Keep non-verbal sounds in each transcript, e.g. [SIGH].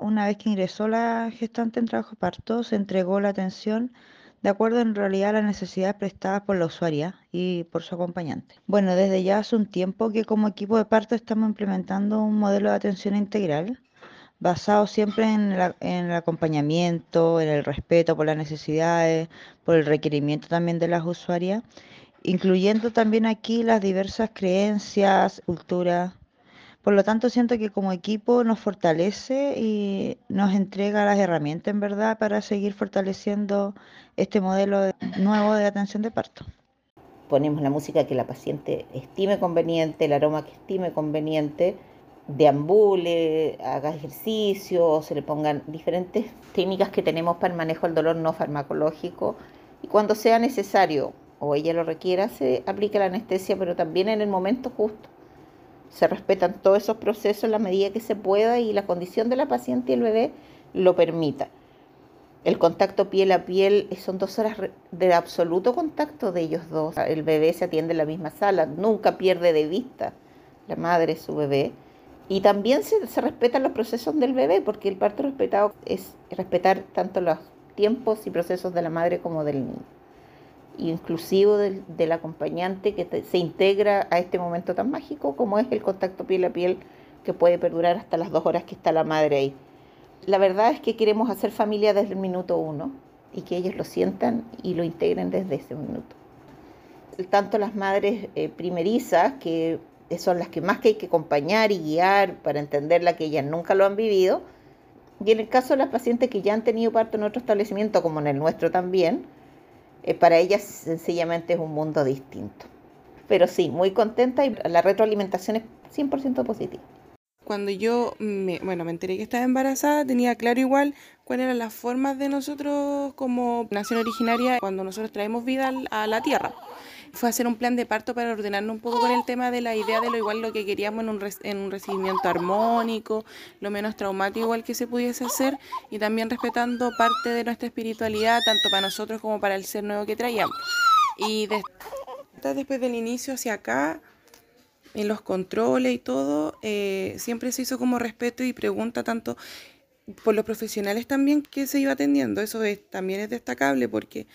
Una vez que ingresó la gestante en trabajo parto, se entregó la atención de acuerdo en realidad a las necesidades prestadas por la usuaria y por su acompañante. Bueno, desde ya hace un tiempo que como equipo de parto estamos implementando un modelo de atención integral basado siempre en, el acompañamiento, en el respeto por las necesidades, por el requerimiento también de las usuarias, incluyendo también aquí las diversas creencias, culturas. Por lo tanto, siento que como equipo nos fortalece y nos entrega las herramientas en verdad para seguir fortaleciendo este modelo nuevo de atención de parto. Ponemos la música que la paciente estime conveniente, el aroma que estime conveniente, deambule, haga ejercicio, se le pongan diferentes técnicas que tenemos para el manejo del dolor no farmacológico y cuando sea necesario o ella lo requiera, se aplica la anestesia, pero también en el momento justo. Se respetan todos esos procesos en la medida que se pueda y la condición de la paciente y el bebé lo permita. El contacto piel a piel son dos horas de absoluto contacto de ellos dos. El bebé se atiende en la misma sala, nunca pierde de vista la madre su bebé. Y también se, se respetan los procesos del bebé, porque el parto respetado es respetar tanto los tiempos y procesos de la madre como del niño inclusivo del, acompañante que se integra a este momento tan mágico como es el contacto piel a piel que puede perdurar hasta las dos horas que está la madre ahí. La verdad es que queremos hacer familia desde el minuto uno y que ellos lo sientan y lo integren desde ese minuto. Tanto las madres eh, primerizas, que son las que más que hay que acompañar y guiar para entenderla que ellas nunca lo han vivido, y en el caso de las pacientes que ya han tenido parto en otro establecimiento, como en el nuestro también, eh, para ellas sencillamente es un mundo distinto. Pero sí, muy contenta y la retroalimentación es 100% positiva. Cuando yo me, bueno, me enteré que estaba embarazada, tenía claro igual cuáles eran las formas de nosotros como nación originaria cuando nosotros traemos vida a la tierra fue hacer un plan de parto para ordenarnos un poco con el tema de la idea de lo igual lo que queríamos en un, en un recibimiento armónico, lo menos traumático igual que se pudiese hacer y también respetando parte de nuestra espiritualidad, tanto para nosotros como para el ser nuevo que traíamos. Y después del inicio hacia acá, en los controles y todo, eh, siempre se hizo como respeto y pregunta tanto por los profesionales también que se iba atendiendo. Eso es, también es destacable porque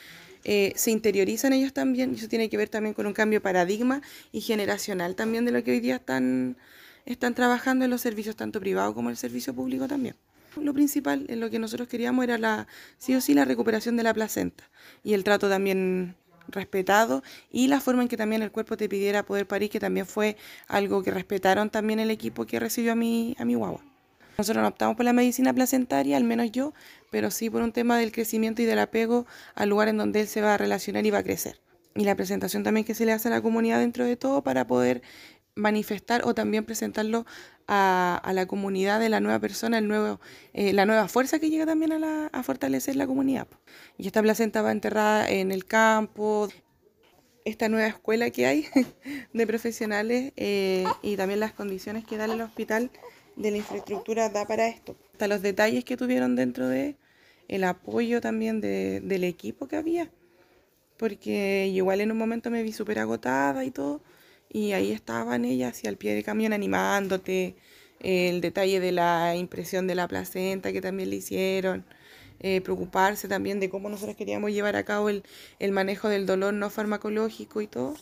eh, se interiorizan ellos también, y eso tiene que ver también con un cambio paradigma y generacional también de lo que hoy día están, están trabajando en los servicios tanto privados como el servicio público también. Lo principal en lo que nosotros queríamos era la, sí o sí la recuperación de la placenta y el trato también respetado y la forma en que también el cuerpo te pidiera poder parir, que también fue algo que respetaron también el equipo que recibió a mi, a mi guagua. Nosotros no optamos por la medicina placentaria, al menos yo, pero sí por un tema del crecimiento y del apego al lugar en donde él se va a relacionar y va a crecer. Y la presentación también que se le hace a la comunidad dentro de todo para poder manifestar o también presentarlo a, la comunidad de la nueva persona, el nuevo, eh, la nueva fuerza que llega también a, fortalecer la comunidad. Y esta placenta va enterrada en el campo, esta nueva escuela que hay [LAUGHS] de profesionales eh, y también las condiciones que da el hospital de la infraestructura da para esto. Hasta los detalles que tuvieron dentro de el apoyo también del equipo que había. Porque igual en un momento me vi súper agotada y todo. Y ahí estaban ellas y al pie del camión animándote. El detalle de la impresión de la placenta que también le hicieron. Eh, preocuparse también de cómo nosotros queríamos llevar a cabo el, el manejo del dolor no farmacológico y todo.